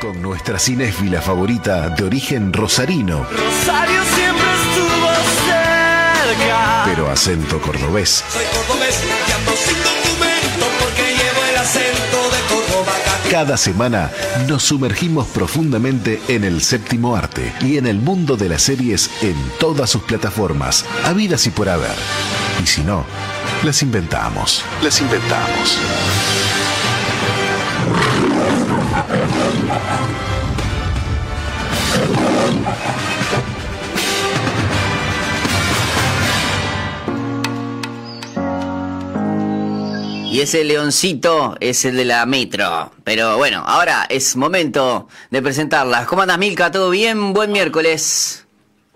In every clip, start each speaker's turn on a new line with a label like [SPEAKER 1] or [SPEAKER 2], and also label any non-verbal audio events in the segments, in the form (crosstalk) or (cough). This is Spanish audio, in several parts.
[SPEAKER 1] Con nuestra cinéfila favorita de origen rosarino.
[SPEAKER 2] Rosario siempre estuvo cerca.
[SPEAKER 1] Pero acento cordobés.
[SPEAKER 2] Soy cordobés y ando sin documento porque llevo el acento de Córdoba.
[SPEAKER 1] Cada semana nos sumergimos profundamente en el séptimo arte y en el mundo de las series en todas sus plataformas, habidas y por haber. Y si no, las inventamos. Las inventamos.
[SPEAKER 3] Y ese leoncito es el de la metro. Pero bueno, ahora es momento de presentarlas. ¿Cómo andas, Milka? ¿Todo bien? Buen miércoles.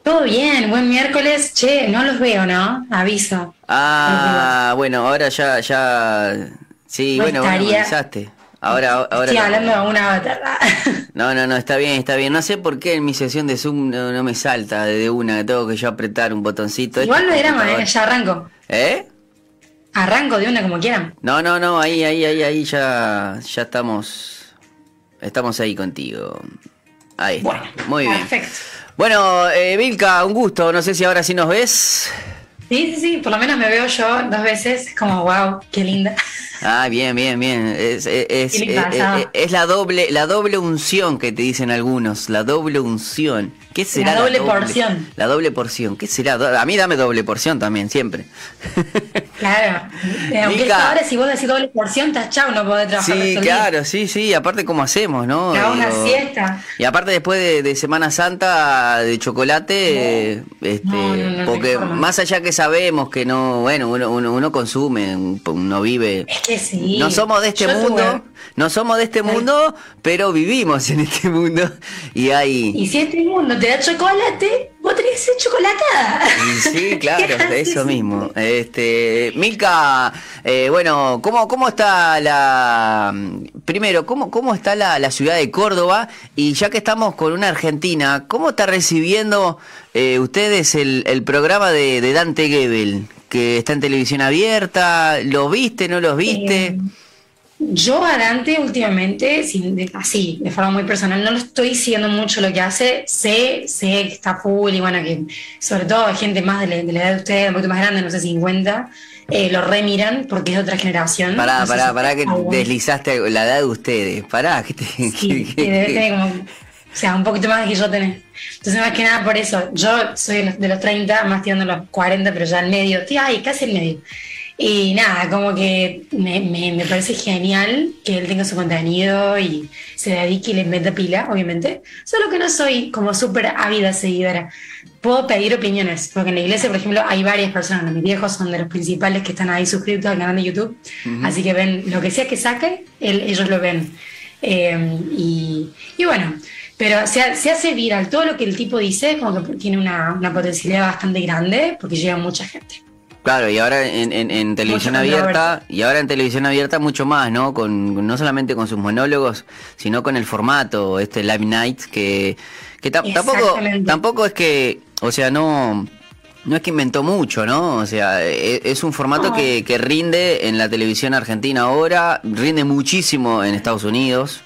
[SPEAKER 4] Todo bien, buen miércoles. Che, no los veo, ¿no? Aviso.
[SPEAKER 3] Ah, bueno, ahora ya, ya. Sí,
[SPEAKER 4] No
[SPEAKER 3] bueno, bueno,
[SPEAKER 4] estaría-
[SPEAKER 3] avisaste. Ahora, ahora.
[SPEAKER 4] Estoy hablando de una avatar. (laughs)
[SPEAKER 3] No, no, no, está bien, está bien. No sé por qué en mi sesión de Zoom no, no me salta de una, tengo que yo apretar un botoncito.
[SPEAKER 4] Igual
[SPEAKER 3] Este
[SPEAKER 4] no
[SPEAKER 3] computador.
[SPEAKER 4] eh, ya arranco.
[SPEAKER 3] ¿Eh?
[SPEAKER 4] Arranco de una como quieran.
[SPEAKER 3] No, no, no, ahí, ahí, ahí, ahí ya, ya estamos, estamos ahí contigo. Ahí está.
[SPEAKER 4] Bueno,
[SPEAKER 3] Muy bien.
[SPEAKER 4] perfecto.
[SPEAKER 3] Bueno, eh, Vilca, un gusto. No sé si ahora sí nos ves.
[SPEAKER 4] Sí, sí, sí, por lo menos me veo yo dos veces. Es como, wow, qué linda.
[SPEAKER 3] Ah, bien, bien, bien. Es, es, es, eh, eh, es la doble, la doble unción que te dicen algunos. La doble unción. ¿Qué será?
[SPEAKER 4] La doble porción.
[SPEAKER 3] La doble porción. ¿Qué será? A mí dame doble porción también, siempre. (laughs)
[SPEAKER 4] Claro. Aunque
[SPEAKER 3] Mica.
[SPEAKER 4] esta hora si vos decís doble porción, estás chau, no podés trabajar.
[SPEAKER 3] Sí, claro, sí, sí. Aparte, ¿cómo hacemos, no?
[SPEAKER 4] Hago una
[SPEAKER 3] Digo,
[SPEAKER 4] siesta.
[SPEAKER 3] Y aparte, después de, de Semana Santa de chocolate, este,
[SPEAKER 4] No, no, no,
[SPEAKER 3] porque más allá que sabemos que no, bueno, uno, uno, uno consume, uno vive.
[SPEAKER 4] Es que sí.
[SPEAKER 3] No somos de este
[SPEAKER 4] Yo tuve-
[SPEAKER 3] mundo, no somos de este mundo, pero vivimos en este mundo (laughs) y hay...
[SPEAKER 4] Y si este mundo te da chocolate, vos tenés que ser chocolatada.
[SPEAKER 3] Sí, (laughs) claro,
[SPEAKER 4] ¿Qué
[SPEAKER 3] eso mismo. Este, Milka, eh, bueno, ¿cómo, cómo está la primero, cómo, cómo está la, la ciudad de Córdoba? Y ya que estamos con una argentina, ¿cómo está recibiendo eh, ustedes el, el programa de, de Dante Gebel? Que está en televisión abierta, ¿lo viste, no los viste?
[SPEAKER 4] Eh, Yo a Dante últimamente, sin- de- así, de forma muy personal, no lo estoy siguiendo mucho lo que hace. Sé, sé que está full y bueno, que sobre todo hay gente más de la, de la edad de ustedes, un poquito más grande, no sé, 50, eh, lo remiran porque es de otra generación.
[SPEAKER 3] Pará,
[SPEAKER 4] No
[SPEAKER 3] pará,
[SPEAKER 4] si-
[SPEAKER 3] pará que
[SPEAKER 4] algún-
[SPEAKER 3] deslizaste la edad de ustedes. Pará, que te...
[SPEAKER 4] Sí,
[SPEAKER 3] que-
[SPEAKER 4] que debe
[SPEAKER 3] que-
[SPEAKER 4] tener como, o sea, un poquito más que yo tenés. Entonces, más que nada por eso, yo soy de los, de los 30, más tirando los 40, pero ya al medio, estoy ahí, casi al medio. Y nada, como que me, me, me parece genial que él tenga su contenido y se dedique y le meta pila, obviamente. Solo que no soy como súper ávida seguidora. Puedo pedir opiniones, porque en la iglesia, por ejemplo, hay varias personas. Mis viejos son de los principales que están ahí suscritos al canal de YouTube. Así que ven lo que sea que saque, él- ellos lo ven. Eh, y, y bueno, pero se, se hace viral. Todo lo que el tipo dice, como que tiene una, una potencialidad bastante grande, porque llega mucha gente.
[SPEAKER 3] Claro, y ahora en, en- en televisión abierta, y ahora en televisión abierta mucho más, ¿no? Con, no solamente con sus monólogos, sino con el formato, este Live Night, que, que ta- tampoco, tampoco es que, o sea, no, no es que inventó mucho, ¿no? O sea, e- es, un formato
[SPEAKER 4] No.
[SPEAKER 3] que, que rinde en la televisión argentina ahora, rinde muchísimo en Estados Unidos.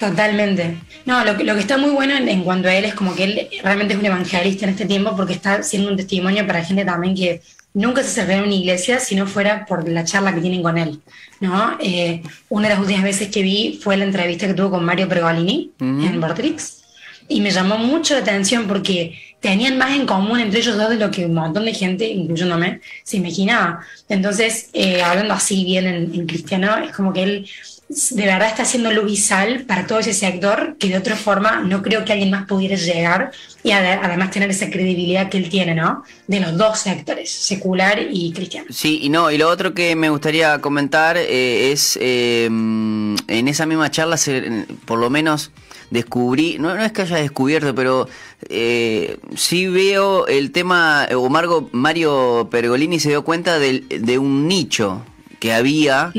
[SPEAKER 4] Totalmente. No, lo que, lo que está muy bueno en, en cuanto a él es como que él realmente es un evangelista en este tiempo porque está siendo un testimonio para gente también que nunca se acercaría a una iglesia si no fuera por la charla que tienen con él. ¿no? Eh, una de las últimas veces que vi fue la entrevista que tuvo con Mario Pergolini
[SPEAKER 3] Ujú.
[SPEAKER 4] en Vortrix y me llamó mucho la atención porque tenían más en común entre ellos dos de lo que un montón de gente, incluyéndome, se imaginaba. Entonces, eh, hablando así bien en, en cristiano, es como que él de verdad está haciendo luz y sal para todo ese sector que de otra forma no creo que alguien más pudiera llegar y ade- además tener esa credibilidad que él tiene, ¿no? De los dos sectores, secular y cristiano.
[SPEAKER 3] Sí, y no, y lo otro que me gustaría comentar eh, es, eh, en esa misma charla, se- por lo menos descubrí, no, no es que haya descubierto, pero eh, sí veo el tema, o Margo, Mario Pergolini se dio cuenta del- de un nicho que había.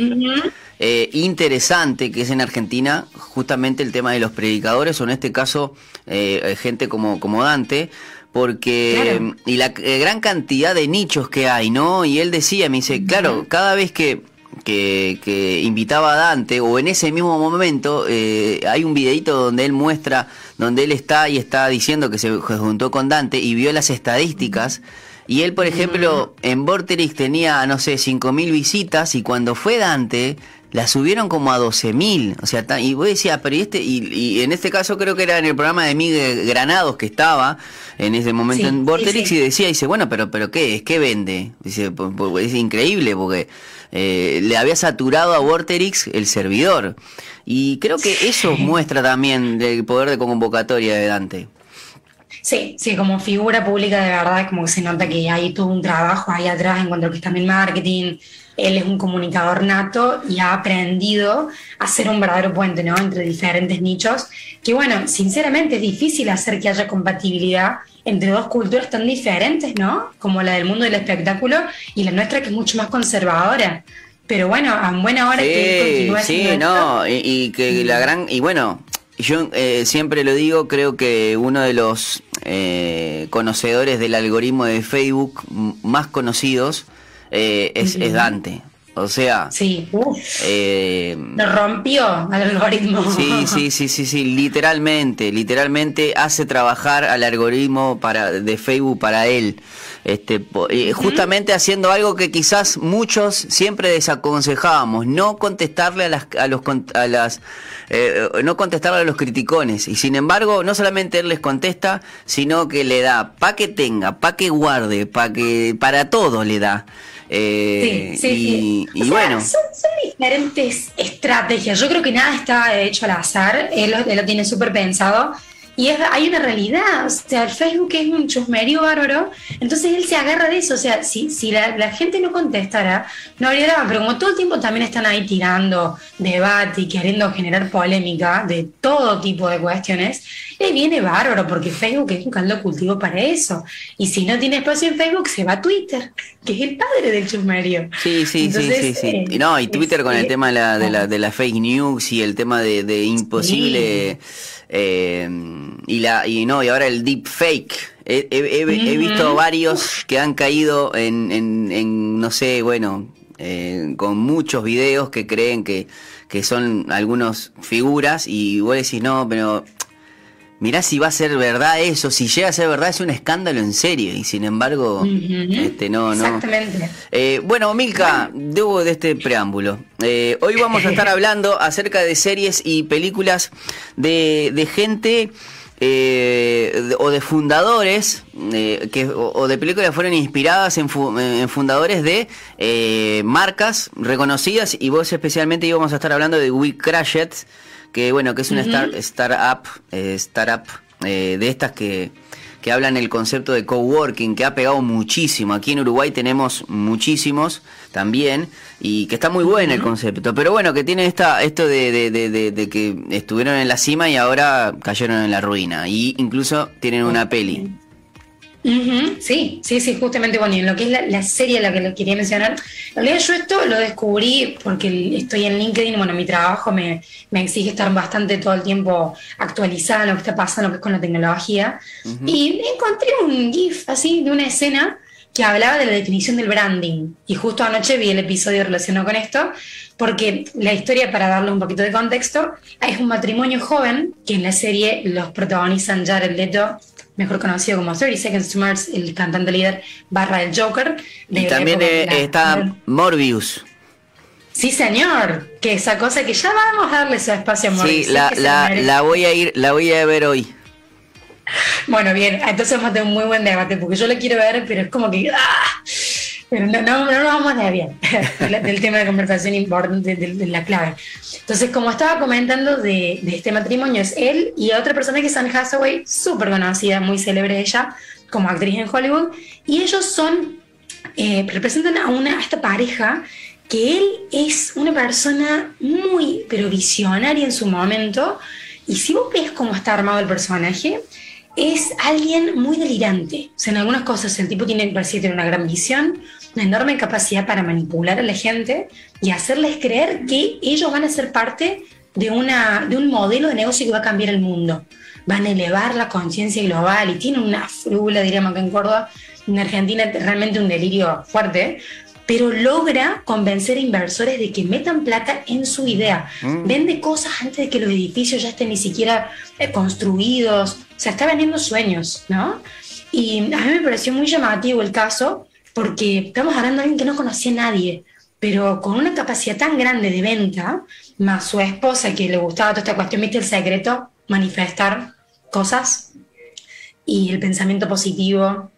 [SPEAKER 3] Eh, interesante que es en Argentina justamente el tema de los predicadores o en este caso eh, gente como, como Dante porque
[SPEAKER 4] Claro.
[SPEAKER 3] y la eh, gran cantidad de nichos que hay no y él decía me dice claro cada vez que que, que invitaba a Dante, o en ese mismo momento, eh, hay un videito donde él muestra, donde él está y está diciendo que se juntó con Dante y vio las estadísticas. Y él, por ejemplo, en Vorterix tenía, no sé, 5.000 visitas y cuando fue Dante, la subieron como a 12.000. O sea, y vos decías, pero y este, y, y en este caso creo que era en el programa de Miguel Granados que estaba en ese momento
[SPEAKER 4] Sí,
[SPEAKER 3] en Vorterix
[SPEAKER 4] sí.
[SPEAKER 3] y decía, dice, bueno, pero, pero ¿qué es? ¿Qué vende? Dice, "Pu- pu- es increíble porque eh, le había saturado a Vorterix el servidor. Y creo que eso muestra también el poder de convocatoria de Dante.
[SPEAKER 4] Sí, sí, como figura pública de verdad, como que se nota que hay todo un trabajo ahí atrás en cuanto a lo que es también marketing. Él es un comunicador nato y ha aprendido a ser un verdadero puente, ¿no? Entre diferentes nichos. Que bueno, sinceramente es difícil hacer que haya compatibilidad entre dos culturas tan diferentes, ¿no? Como la del mundo del espectáculo y la nuestra que es mucho más conservadora. Pero bueno, a buena hora que él
[SPEAKER 3] Sí,
[SPEAKER 4] continúe
[SPEAKER 3] sí,
[SPEAKER 4] haciendo
[SPEAKER 3] no, y que la gran, y bueno, yo eh, siempre lo digo, creo que uno de los eh, conocedores del algoritmo de Facebook más conocidos eh, es, es Dante. O sea,
[SPEAKER 4] Sí,
[SPEAKER 3] eh,
[SPEAKER 4] lo rompió al algoritmo.
[SPEAKER 3] Sí, sí, sí, (laughs) sí, sí, literalmente, literalmente hace trabajar al algoritmo para de Facebook para él. Este, po- eh, justamente haciendo algo que quizás muchos siempre desaconsejábamos, no contestarle a las a los a las eh, no contestarle a los criticones y sin embargo no solamente él les contesta, sino que le da pa que tenga, pa que guarde, pa que para todo le da. Eh,
[SPEAKER 4] Sí, sí,
[SPEAKER 3] y,
[SPEAKER 4] sí.
[SPEAKER 3] y
[SPEAKER 4] sea,
[SPEAKER 3] bueno,
[SPEAKER 4] Son, son diferentes estrategias. Yo creo que nada está hecho al azar. Él lo, él lo tiene súper pensado. Y es, hay una realidad. O sea, el Facebook es un chusmerío bárbaro. Entonces él se agarra de eso. O sea, si, si la, la gente no contestara, no habría drama. Pero como todo el tiempo también están ahí tirando debate y queriendo generar polémica de todo tipo de cuestiones, le viene bárbaro porque Facebook es un caldo cultivo para eso. Y si no tiene espacio en Facebook, se va a Twitter, que es el padre del chusmerío.
[SPEAKER 3] Sí, sí,
[SPEAKER 4] Entonces,
[SPEAKER 3] sí, sí, sí.
[SPEAKER 4] eh,
[SPEAKER 3] Y no, y Twitter con el
[SPEAKER 4] este,
[SPEAKER 3] tema de la, de la,
[SPEAKER 4] ah,
[SPEAKER 3] de la fake news y el tema de, de imposible eh, y la y no y ahora el deep fake. He, he- he- he visto varios que han caído en, en, en, no sé, bueno, eh, con muchos videos que creen que, que son algunos figuras y vos decís, no, pero mirá si va a ser verdad eso, si llega a ser verdad es un escándalo en serio y sin embargo, este no, no.
[SPEAKER 4] Exactamente.
[SPEAKER 3] Eh, bueno, Milka, debo de este preámbulo. Eh, hoy vamos a estar (laughs) hablando acerca de series y películas de, de gente eh, o de fundadores eh, que, o, de películas que fueron inspiradas en, fu- en fundadores de eh, marcas reconocidas y vos especialmente íbamos a estar hablando de We Crash It, que bueno, que es una star- startup, eh, startup eh, de estas que que hablan el concepto de coworking, que ha pegado muchísimo. Aquí en Uruguay tenemos muchísimos también, y que está muy bueno el concepto. Pero bueno, que tiene esta, esto de, de- de- de- de que estuvieron en la cima y ahora cayeron en la ruina. Y incluso tienen una peli.
[SPEAKER 4] Ujú, Sí, sí, sí, justamente, bueno, y en lo que es la, la serie a la que le quería mencionar, en realidad yo esto lo descubrí porque estoy en LinkedIn, bueno, mi trabajo me, me exige estar bastante todo el tiempo actualizada en lo que está pasando que es con la tecnología, y encontré un GIF así de una escena que hablaba de la definición del branding, y justo anoche vi el episodio relacionado con esto, porque la historia, para darle un poquito de contexto, es un matrimonio joven que en la serie los protagonizan Jared Leto, mejor conocido como 30 Seconds to Mars, el cantante líder barra el Joker. de
[SPEAKER 3] Y
[SPEAKER 4] la
[SPEAKER 3] también
[SPEAKER 4] de
[SPEAKER 3] eh,
[SPEAKER 4] la-
[SPEAKER 3] está Morbius.
[SPEAKER 4] Sí, señor, que esa cosa que ya vamos a darle su espacio a
[SPEAKER 3] Sí,
[SPEAKER 4] Morbius,
[SPEAKER 3] la,
[SPEAKER 4] se
[SPEAKER 3] la,
[SPEAKER 4] merece.
[SPEAKER 3] la voy a ir, la voy a ver hoy.
[SPEAKER 4] Bueno, bien, entonces vamos a tener un muy buen debate, porque yo lo quiero ver, pero es como que... ¡ah! Pero no, no, no nos vamos de bien (laughs) del, del tema de conversación importante, de, de la clave. Entonces, como estaba comentando de, de este matrimonio, es él y otra persona que es Anne Hathaway, súper conocida, muy célebre ella, como actriz en Hollywood, y ellos son, eh, representan a, una, a esta pareja que él es una persona muy, pero visionaria en su momento, y si vos ves cómo está armado el personaje, es alguien muy delirante. O sea, en algunas cosas el tipo tiene, que tiene una gran visión, una enorme capacidad para manipular a la gente y hacerles creer que ellos van a ser parte de, una, de un modelo de negocio que va a cambiar el mundo. Van a elevar la conciencia global y tienen una frula, diríamos acá en Córdoba, en Argentina realmente un delirio fuerte. Pero logra convencer a inversores de que metan plata en su idea.
[SPEAKER 3] Mm.
[SPEAKER 4] Vende cosas antes de que los edificios ya estén ni siquiera eh, construidos, o sea, está vendiendo sueños, ¿no? Y a mí me pareció muy llamativo el caso porque estamos hablando de alguien que no conocía a nadie, pero con una capacidad tan grande de venta, más su esposa que le gustaba toda esta cuestión, viste el secreto, manifestar cosas y el pensamiento positivo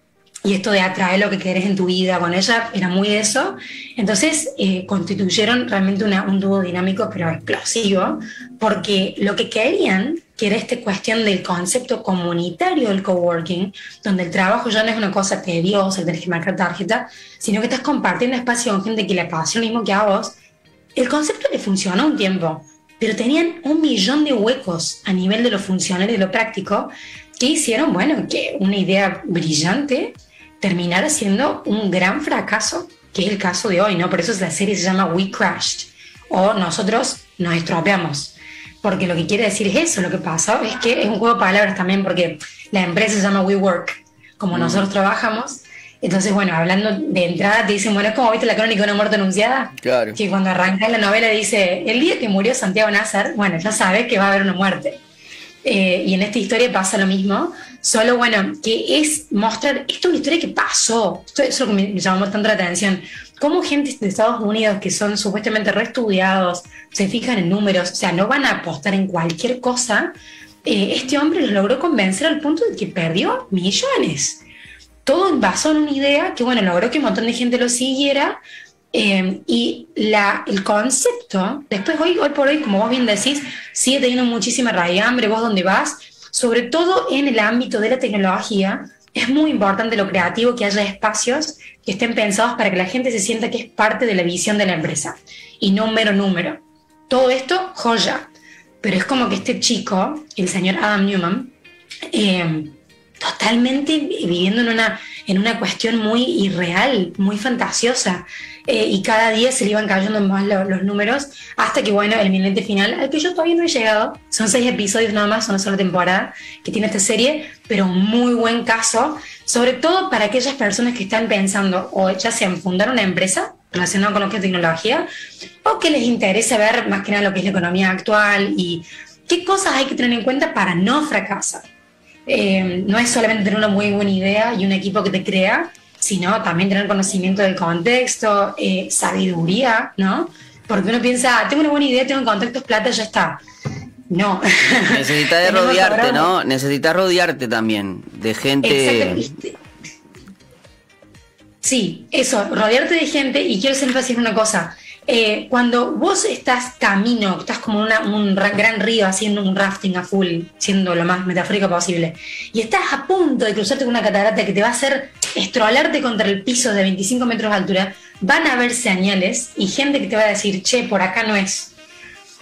[SPEAKER 4] y esto de atraer lo que querés en tu vida con ella era muy eso. Entonces eh, constituyeron realmente un dúo dinámico pero explosivo porque lo que querían, que era esta cuestión del concepto comunitario del coworking, donde el trabajo ya no es una cosa tediosa, tenés que marcar tarjeta, sino que estás compartiendo espacio con gente que le apasiona lo mismo que a vos, el concepto le funcionó un tiempo, pero tenían un millón de huecos a nivel de lo funcional y de lo práctico que hicieron, bueno, que una idea brillante terminara siendo un gran fracaso, que es el caso de hoy, ¿no? Por eso la serie se llama We Crashed, o nosotros nos estropeamos. Porque lo que quiere decir es eso, lo que pasa es que es un juego de palabras también, porque la empresa se llama We Work, como nosotros trabajamos. Entonces, bueno, hablando de entrada, te dicen, bueno, es como viste la crónica de una muerte anunciada.
[SPEAKER 3] Claro.
[SPEAKER 4] Que cuando arranca la novela dice, el día que murió Santiago Nazar, bueno, ya sabes que va a haber una muerte. Eh, y en esta historia pasa lo mismo, solo bueno, que es mostrar, esto es una historia que pasó, esto es lo que me, me llamó tanto la atención, cómo gente de Estados Unidos que son supuestamente reestudiados, se fijan en números, o sea, no van a apostar en cualquier cosa, eh, este hombre los logró convencer al punto de que perdió millones. Todo basado en una idea que, bueno, logró que un montón de gente lo siguiera, eh, y la, el concepto, después hoy, hoy por hoy, como vos bien decís, sigue teniendo muchísima raigambre, vos donde vas, sobre todo en el ámbito de la tecnología, es muy importante lo creativo, que haya espacios que estén pensados para que la gente se sienta que es parte de la visión de la empresa y no un mero número. Todo esto, joya. Pero es como que este chico, el señor Adam Newman, eh, totalmente viviendo en una, en una cuestión muy irreal, muy fantasiosa. Eh, y cada día se le iban cayendo más lo- los números, hasta que, bueno, el milente final, al que yo todavía no he llegado, son seis episodios nada más, una sola temporada que tiene esta serie, pero muy buen caso, sobre todo para aquellas personas que están pensando, o ya sea en fundar una empresa relacionada con lo que es tecnología, o que les interesa ver más que nada lo que es la economía actual y qué cosas hay que tener en cuenta para no fracasar. Eh, no es solamente tener una muy buena idea y un equipo que te crea, sino también tener conocimiento del contexto, eh, sabiduría, ¿no? Porque uno piensa, "Ah, tengo una buena idea, tengo contactos, plata, ya está. No. (laughs)
[SPEAKER 3] Necesitas rodearte, ¿no? Necesitas rodearte también de gente.
[SPEAKER 4] Exacto. Sí, eso, rodearte de gente y quiero hacer énfasis en una cosa. Eh, cuando vos estás camino, estás como una- un ra- gran río haciendo un rafting a full, siendo lo más metafórico posible, y estás a punto de cruzarte con una catarata que te va a hacer estrolarte contra el piso de 25 metros de altura, van a haber señales y gente que te va a decir, che, por acá no es.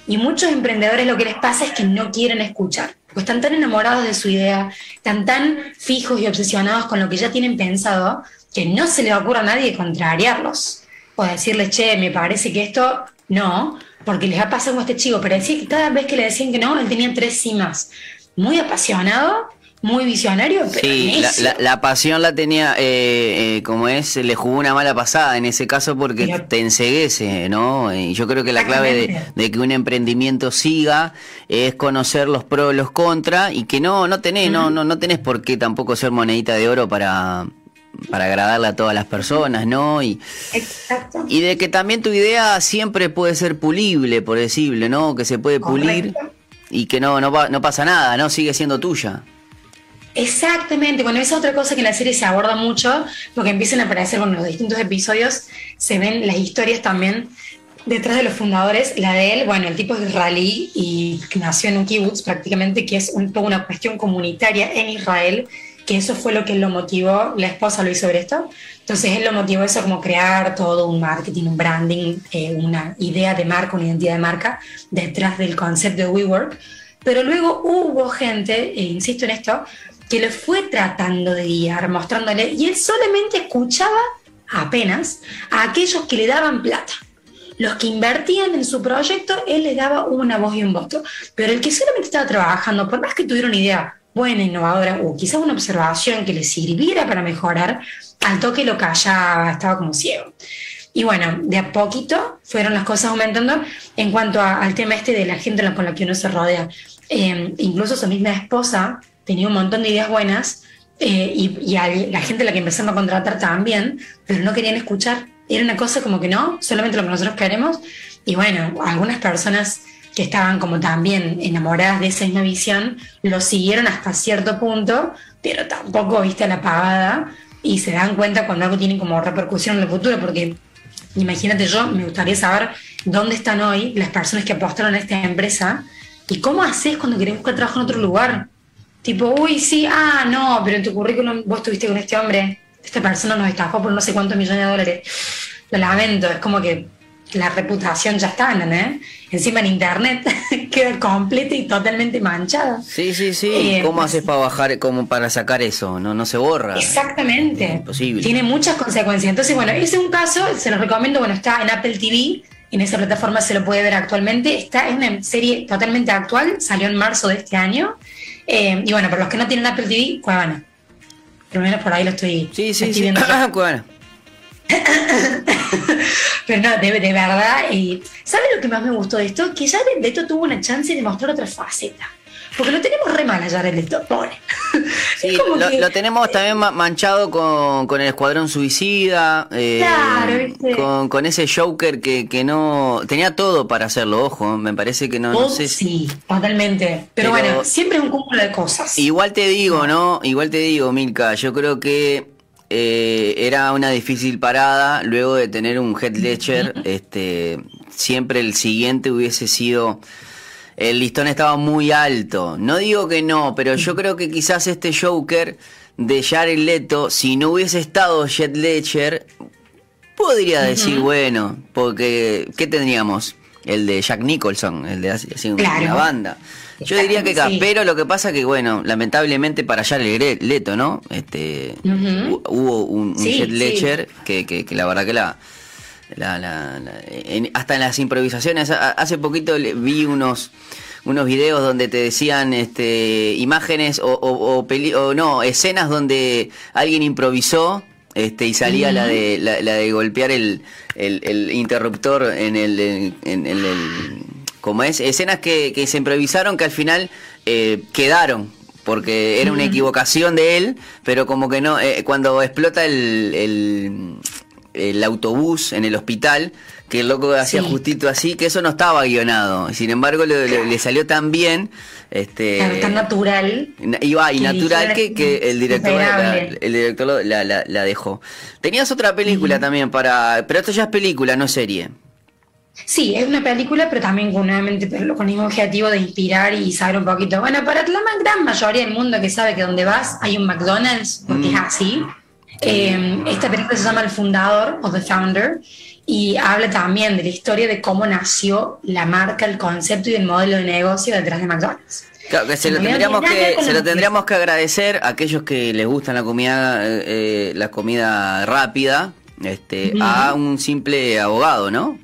[SPEAKER 4] Y muchos emprendedores lo que les pasa es que no quieren escuchar, porque están tan enamorados de su idea, están tan fijos y obsesionados con lo que ya tienen pensado, que no se les ocurre a nadie contrariarlos. O decirles, che, me parece que esto no, porque les ha pasado con este chico, pero decía que cada vez que le decían que no, él tenía tres cimas. Muy apasionado, muy visionario, pero
[SPEAKER 3] Sí, la, la- la pasión la tenía, eh, eh, como es, le jugó una mala pasada en ese caso porque
[SPEAKER 4] Pero-
[SPEAKER 3] te enseguece, ¿no? Y yo creo que la clave de, que un emprendimiento siga es conocer los pros y los contras y que no, no tenés, no, no, no tenés por qué tampoco ser monedita de oro para, para agradarle a todas las personas, ¿no? Y,
[SPEAKER 4] Exacto.
[SPEAKER 3] y de que también tu idea siempre puede ser pulible, por decirlo, ¿no? Que se puede pulir
[SPEAKER 4] Correcto.
[SPEAKER 3] y que no, no, pasa nada, ¿no? Sigue siendo tuya.
[SPEAKER 4] Exactamente, bueno, esa es otra cosa que en la serie se aborda mucho, porque empiezan a aparecer con los distintos episodios, se ven las historias también detrás de los fundadores, la de él, bueno, el tipo es israelí y nació en un kibutz prácticamente, que es un poco una cuestión comunitaria en Israel, que eso fue lo que lo motivó, la esposa lo hizo sobre esto, entonces él lo motivó eso como crear todo un marketing, un branding, eh, una idea de marca, una identidad de marca detrás del concepto de WeWork, pero luego hubo gente, e insisto en esto, que lo fue tratando de guiar, mostrándole, y él solamente escuchaba apenas a aquellos que le daban plata. Los que invertían en su proyecto, él les daba una voz y un voto. Pero el que solamente estaba trabajando, por más que tuviera una idea buena, innovadora, o quizás una observación que le sirviera para mejorar, al toque lo callaba, estaba como ciego. Y bueno, de a poquito fueron las cosas aumentando en cuanto al tema este de la gente con la que uno se rodea. Eh, incluso su misma esposa tenía un montón de ideas buenas eh, y, a la gente a la que empezamos a contratar también, pero no querían escuchar. Era una cosa como que no, solamente lo que nosotros queremos. Y bueno, algunas personas que estaban como también enamoradas de esa misma visión, lo siguieron hasta cierto punto, pero tampoco viste la pagada y se dan cuenta cuando algo tiene como repercusión en el futuro, porque imagínate yo, me gustaría saber dónde están hoy las personas que apostaron a esta empresa y cómo haces cuando querés buscar trabajo en otro lugar. Tipo, uy, sí, ah, no, pero en tu currículum vos estuviste con este hombre, esta persona nos estafó por no sé cuántos millones de dólares. Lo lamento, es como que la reputación ya está, ¿no? Encima en internet (laughs) queda completa y totalmente manchada.
[SPEAKER 3] Sí, sí, sí.
[SPEAKER 4] Eh,
[SPEAKER 3] ¿Cómo
[SPEAKER 4] pues-
[SPEAKER 3] haces para bajar, como para sacar eso? No, no se borra.
[SPEAKER 4] Exactamente.
[SPEAKER 3] Imposible.
[SPEAKER 4] Tiene muchas consecuencias. Entonces, bueno, ese es un caso, se los recomiendo, bueno, está en Apple TV, en esa plataforma se lo puede ver actualmente. Está, es una serie totalmente actual, salió en marzo de este año. Eh, y bueno, para los que no tienen Apple TV, Cuevana. Por lo menos por ahí lo estoy,
[SPEAKER 3] Sí, sí,
[SPEAKER 4] estoy
[SPEAKER 3] sí.
[SPEAKER 4] viendo yo. (coughs)
[SPEAKER 3] Bueno. (laughs)
[SPEAKER 4] Pero no, de, de verdad, y ¿sabes lo que más me gustó de esto? Que Jared Leto tuvo una chance de mostrar otra faceta. Porque lo tenemos re mal a Jared Leto, pobre. (laughs)
[SPEAKER 3] Sí,
[SPEAKER 4] Es como
[SPEAKER 3] lo,
[SPEAKER 4] que-
[SPEAKER 3] lo tenemos también ma- manchado con, con el Escuadrón Suicida, eh,
[SPEAKER 4] Claro, ¿viste?
[SPEAKER 3] con, con ese Joker que, que no... Tenía todo para hacerlo, ojo, me parece que no, no
[SPEAKER 4] Oh,
[SPEAKER 3] sé si...
[SPEAKER 4] sí, totalmente. Pero,
[SPEAKER 3] Pero-
[SPEAKER 4] bueno, siempre es un cúmulo de cosas.
[SPEAKER 3] Igual te digo, ¿no? Igual te digo, Milka, yo creo que eh, era una difícil parada luego de tener un head ledger, este, siempre el siguiente hubiese sido el listón estaba muy alto. No digo que no, pero yo creo que quizás este Joker de Jared Leto, si no hubiese estado Jet Ledger, podría decir, bueno, porque ¿qué tendríamos? El de Jack Nicholson, el de así, así,
[SPEAKER 4] Claro.
[SPEAKER 3] una banda. Yo diría que acá,
[SPEAKER 4] Sí.
[SPEAKER 3] pero lo que pasa que, bueno, lamentablemente para Jared Gre- Leto, ¿no? Este, hubo un, un
[SPEAKER 4] Sí,
[SPEAKER 3] Jet
[SPEAKER 4] sí.
[SPEAKER 3] Ledger que, que, que la verdad que la, la- la- la- en- hasta en las improvisaciones, hace poquito le- vi unos unos videos donde te decían este imágenes o, o, o peli- o no escenas donde alguien improvisó este y salía la de la, la de golpear el, el, el interruptor en el en, en el, como es escenas que, que se improvisaron que al final eh, quedaron porque era una equivocación de él pero como que no eh, cuando explota el, el el autobús en el hospital, que el loco hacía
[SPEAKER 4] Sí.
[SPEAKER 3] justito así, que eso no estaba guionado. Sin embargo, le, le- le salió tan bien, este,
[SPEAKER 4] Claro, tan natural.
[SPEAKER 3] na- y va, y
[SPEAKER 4] que
[SPEAKER 3] natural que, el director, la, el director la, la- la dejó. Tenías otra película también para, pero esto ya es película, no serie.
[SPEAKER 4] Sí, es una película, pero también con, nuevamente pero con el mismo objetivo de inspirar y saber un poquito. Bueno, para la gran mayoría del mundo que sabe que donde vas hay un McDonald's, porque
[SPEAKER 3] Mm.
[SPEAKER 4] es así. eh, esta película se llama El Fundador o The Founder y habla también de la historia de cómo nació la marca, el concepto y el modelo de negocio detrás de McDonald's.
[SPEAKER 3] Claro, que se lo tendríamos que, se
[SPEAKER 4] lo
[SPEAKER 3] tendríamos que agradecer a aquellos que les gustan la comida, eh, eh, la comida rápida, este, a un simple abogado, ¿no?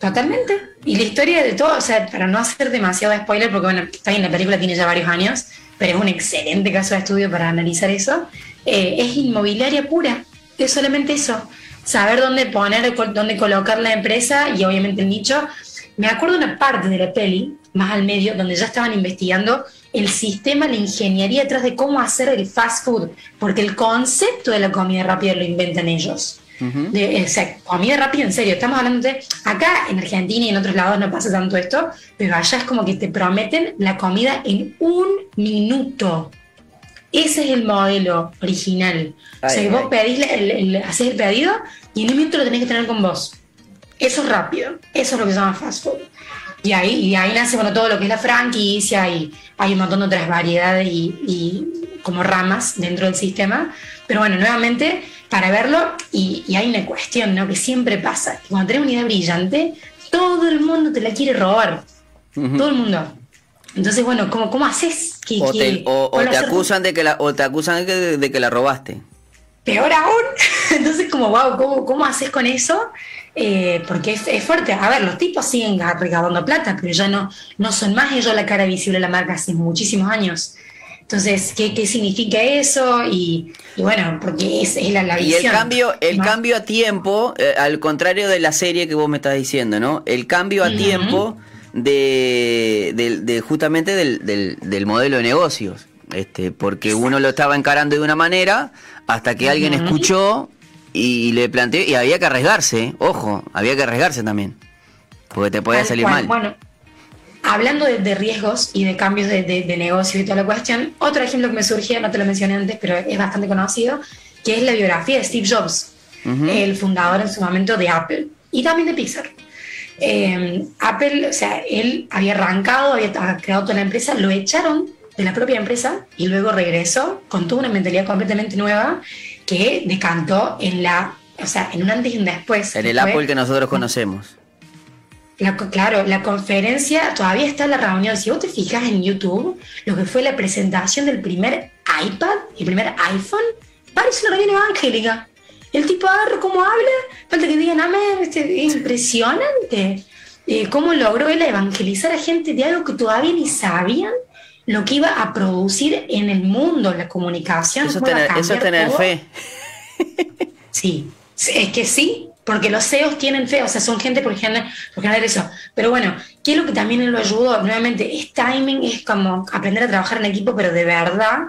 [SPEAKER 4] Totalmente. Y la historia de todo, o sea, para no hacer demasiado spoiler, porque bueno, está bien, la película tiene ya varios años, pero es un excelente caso de estudio para analizar eso, eh, es inmobiliaria pura. Es solamente eso. Saber dónde poner, dónde colocar la empresa y obviamente el nicho. Me acuerdo una parte de la peli, más al medio, donde ya estaban investigando el sistema, la ingeniería detrás de cómo hacer el fast food, porque el concepto de la comida rápida lo inventan ellos. De, o sea, comida rápida, en serio, estamos hablando de. Acá en Argentina y en otros lados no pasa tanto esto, pero allá es como que te prometen la comida en un minuto. Ese es el modelo original. o sea,
[SPEAKER 3] Ay,
[SPEAKER 4] que vos
[SPEAKER 3] ay.
[SPEAKER 4] pedís el, el- haces el pedido y en un minuto lo tenés que tener con vos. Eso es rápido. Eso es lo que se llama fast food. Y ahí, y ahí nace bueno, todo lo que es la franquicia y hay un montón de otras variedades y, y como ramas dentro del sistema. Pero bueno, nuevamente, para verlo, y, y hay una cuestión ¿no? que siempre pasa, que cuando tenés una idea brillante, todo el mundo te la quiere robar. Todo el mundo. Entonces, bueno, ¿cómo, cómo haces? que
[SPEAKER 3] O te, o- o te acusan de que la, o te acusan de que, de que la robaste.
[SPEAKER 4] peor aún. (laughs) Entonces, como, wow, ¿cómo, cómo haces con eso? Eh, porque es, es fuerte. A ver, los tipos siguen recaudando plata, pero ya no, no son más ellos la cara visible de la marca hace muchísimos años. Entonces, ¿qué, qué significa eso? Y, y bueno, porque es, es la, la
[SPEAKER 3] Y
[SPEAKER 4] visión.
[SPEAKER 3] el cambio, el
[SPEAKER 4] Más-
[SPEAKER 3] cambio a tiempo, eh, al contrario de la serie que vos me estás diciendo, ¿no? El cambio a
[SPEAKER 4] Ujú.
[SPEAKER 3] tiempo de, del- de justamente del, del, del modelo de negocios. Este, porque uno lo estaba encarando de una manera hasta que alguien escuchó y le planteó, y había que arriesgarse, ojo, había que arriesgarse también. Porque te podía salir mal.
[SPEAKER 4] Bueno, hablando de, de riesgos y de cambios de, de- de negocio y toda la cuestión, otro ejemplo que me surgía, no te lo mencioné antes, pero es bastante conocido, que es la biografía de Steve Jobs, el fundador en su momento de Apple y también de Pixar. Eh, Apple, o sea, él había arrancado, había creado toda la empresa, lo echaron de la propia empresa y luego regresó con toda una mentalidad completamente nueva que decantó en la, o sea, en un antes y un después.
[SPEAKER 3] en el Apple que nosotros conocemos.
[SPEAKER 4] la co- claro, la conferencia, todavía está la reunión. Si vos te fijas en YouTube, lo que fue la presentación del primer iPad, el primer iPhone, parece una reunión evangélica. El tipo agarra cómo habla, falta que digan amén, este, es impresionante. Eh, cómo logró él evangelizar a gente de algo que todavía ni sabían lo que iba a producir en el mundo, la comunicación.
[SPEAKER 3] Eso tener, eso es tener
[SPEAKER 4] todo.
[SPEAKER 3] fe.
[SPEAKER 4] Sí, sí, es que sí, porque los CEOs tienen fe, o sea, son gente por generar, por generar eso. Pero bueno, ¿qué es lo que también lo ayudó? Nuevamente, es timing, es como aprender a trabajar en equipo, pero de verdad,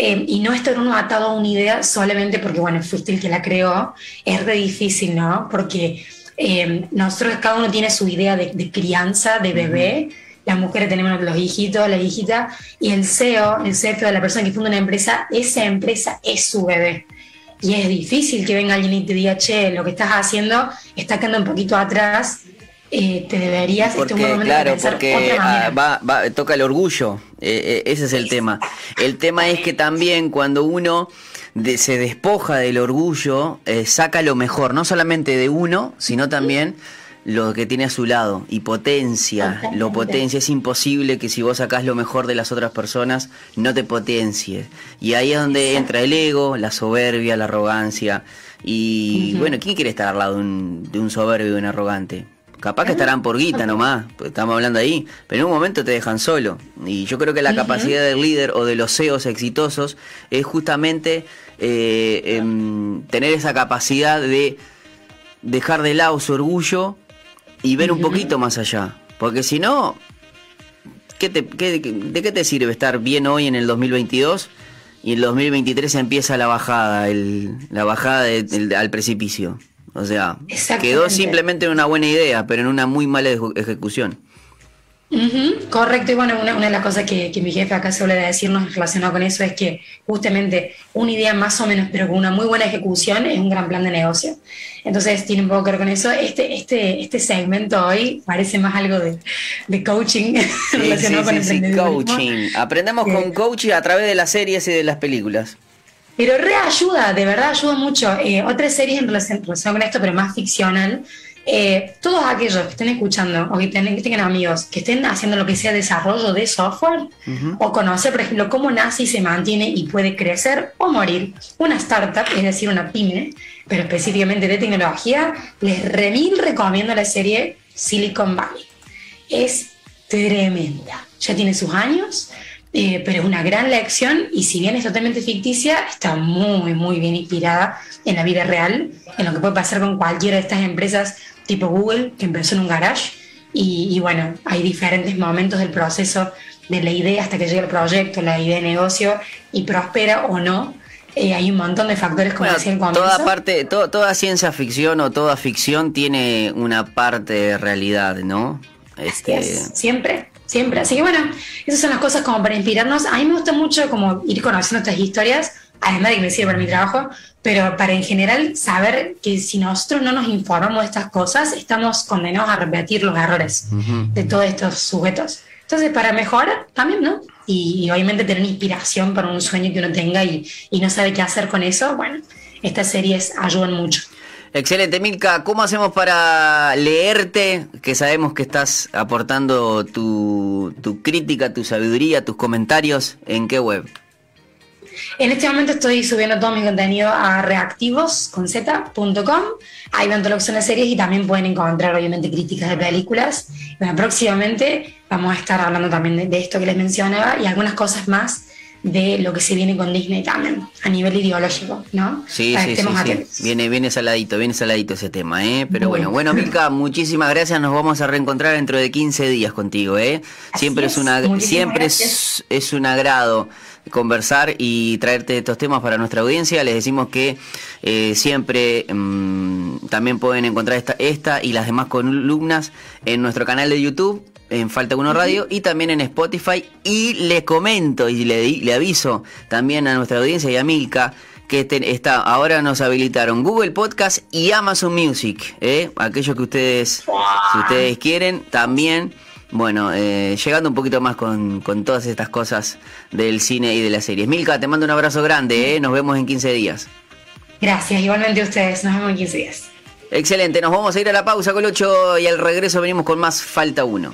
[SPEAKER 4] eh, y no estar uno atado a una idea solamente porque, bueno, fuiste el que la creó, es re difícil, ¿no? Porque eh, nosotros, cada uno tiene su idea de, de crianza, de bebé. Las mujeres tenemos los hijitos, la hijita, y el CEO, el CEO de la persona que funda una empresa, esa empresa es su bebé. Y es difícil que venga alguien y te diga, che, lo que estás haciendo está quedando un poquito atrás, eh, te deberías, este
[SPEAKER 3] Porque,
[SPEAKER 4] momento de
[SPEAKER 3] claro, porque
[SPEAKER 4] otra
[SPEAKER 3] ah, va, va- toca el orgullo. Eh, eh, ese es el tema. El tema es que también cuando uno de- se despoja del orgullo, eh, saca lo mejor, no solamente de uno, sino también lo que tiene a su lado y potencia, lo potencia. Es imposible que si vos sacás lo mejor de las otras personas, no te potencies. Y ahí es donde entra el ego, la soberbia, la arrogancia. Y bueno, ¿quién quiere estar al lado de un, de un soberbio y de un arrogante? Capaz que estarán por guita nomás, pues estamos hablando ahí, pero en un momento te dejan solo. Y yo creo que la capacidad del líder o de los CEOs exitosos es justamente eh, em, tener esa capacidad de dejar de lado su orgullo y ver un poquito más allá. Porque si no, ¿qué te- qué- ¿de qué te sirve estar bien hoy en el 2022 y en el 2023 empieza la bajada, el- la bajada de- al precipicio? O sea, quedó simplemente en una buena idea, pero en una muy mala ejecu- ejecución.
[SPEAKER 4] Ujú, correcto, y bueno, una, una de las cosas que, que mi jefe acá suele decirnos relacionado con eso es que justamente una idea más o menos, pero con una muy buena ejecución, es un gran plan de negocio. Entonces, tiene un poco que ver con eso. Este, este, este segmento hoy parece más algo de, de coaching (laughs)
[SPEAKER 3] Sí,
[SPEAKER 4] relacionado
[SPEAKER 3] sí,
[SPEAKER 4] con
[SPEAKER 3] sí, sí,
[SPEAKER 4] emprendedurismo.
[SPEAKER 3] coaching. Aprendemos con coaching a través de las series y de las películas.
[SPEAKER 4] Pero reayuda, de verdad ayuda mucho. Eh, otra serie en relación, relación con esto, pero más ficcional. eh, todos aquellos que estén escuchando o que, ten- que tengan amigos que estén haciendo lo que sea desarrollo de software
[SPEAKER 3] Ujú.
[SPEAKER 4] o conocer, por ejemplo, cómo nace y se mantiene y puede crecer o morir una startup, es decir, una pyme, pero específicamente de tecnología, les remil recomiendo la serie Silicon Valley. Es tremenda. Ya tiene sus años, eh, pero es una gran lección y si bien es totalmente ficticia, está muy, muy bien inspirada en la vida real, en lo que puede pasar con cualquiera de estas empresas tipo Google, que empezó en un garage. Y, y bueno, hay diferentes momentos del proceso de la idea hasta que llega el proyecto, la idea de negocio y prospera o no. Eh, hay un montón de factores, como
[SPEAKER 3] Bueno,
[SPEAKER 4] decía el
[SPEAKER 3] toda parte, to- toda ciencia ficción o toda ficción tiene una parte de realidad, ¿no? Este,
[SPEAKER 4] Yes, siempre, siempre. Así que bueno, esas son las cosas como para inspirarnos. A mí me gusta mucho como ir conociendo estas historias, además de que me sirve para mi trabajo, pero para en general saber que si nosotros no nos informamos de estas cosas, estamos condenados a repetir los errores de todos estos sujetos. Entonces, para mejorar también, ¿no? Y, y obviamente tener inspiración para un sueño que uno tenga y, y no sabe qué hacer con eso, bueno, estas series ayudan mucho.
[SPEAKER 3] Excelente, Milka. ¿Cómo hacemos para leerte? Que sabemos que estás aportando tu, tu crítica, tu sabiduría, tus comentarios. ¿En qué web?
[SPEAKER 4] En este momento estoy subiendo todo mi contenido a reactivos.com. Ahí que son las series y también pueden encontrar, obviamente, críticas de películas. Bueno, próximamente vamos a estar hablando también de esto que les mencionaba y algunas cosas más de lo que se viene con Disney también, a nivel ideológico, ¿no?
[SPEAKER 3] Sí, sí, sí, Viene, viene saladito, viene saladito ese tema, ¿eh? Pero bueno, bueno, Milka, (laughs) muchísimas gracias. Nos vamos a reencontrar dentro de 15 días contigo, ¿eh? Siempre es, una, siempre es, es un agrado conversar y traerte estos temas para nuestra audiencia. Les decimos que eh, siempre mm, también pueden encontrar esta, esta y las demás columnas en nuestro canal de YouTube en Falta Uno Radio y también en Spotify. Y le comento y le, le aviso también a nuestra audiencia y a Milka que está, ahora nos habilitaron Google Podcast y Amazon Music. ¿eh? Aquellos que ustedes, si ustedes quieren, también bueno, eh, llegando un poquito más con, todas estas cosas del cine y de las series. Milka, te mando un abrazo grande, ¿eh? nos vemos en 15 días.
[SPEAKER 4] Gracias, igualmente ustedes, nos vemos en 15 días.
[SPEAKER 3] Excelente, nos vamos a ir a la pausa, Colocho, y al regreso venimos con más Falta 1.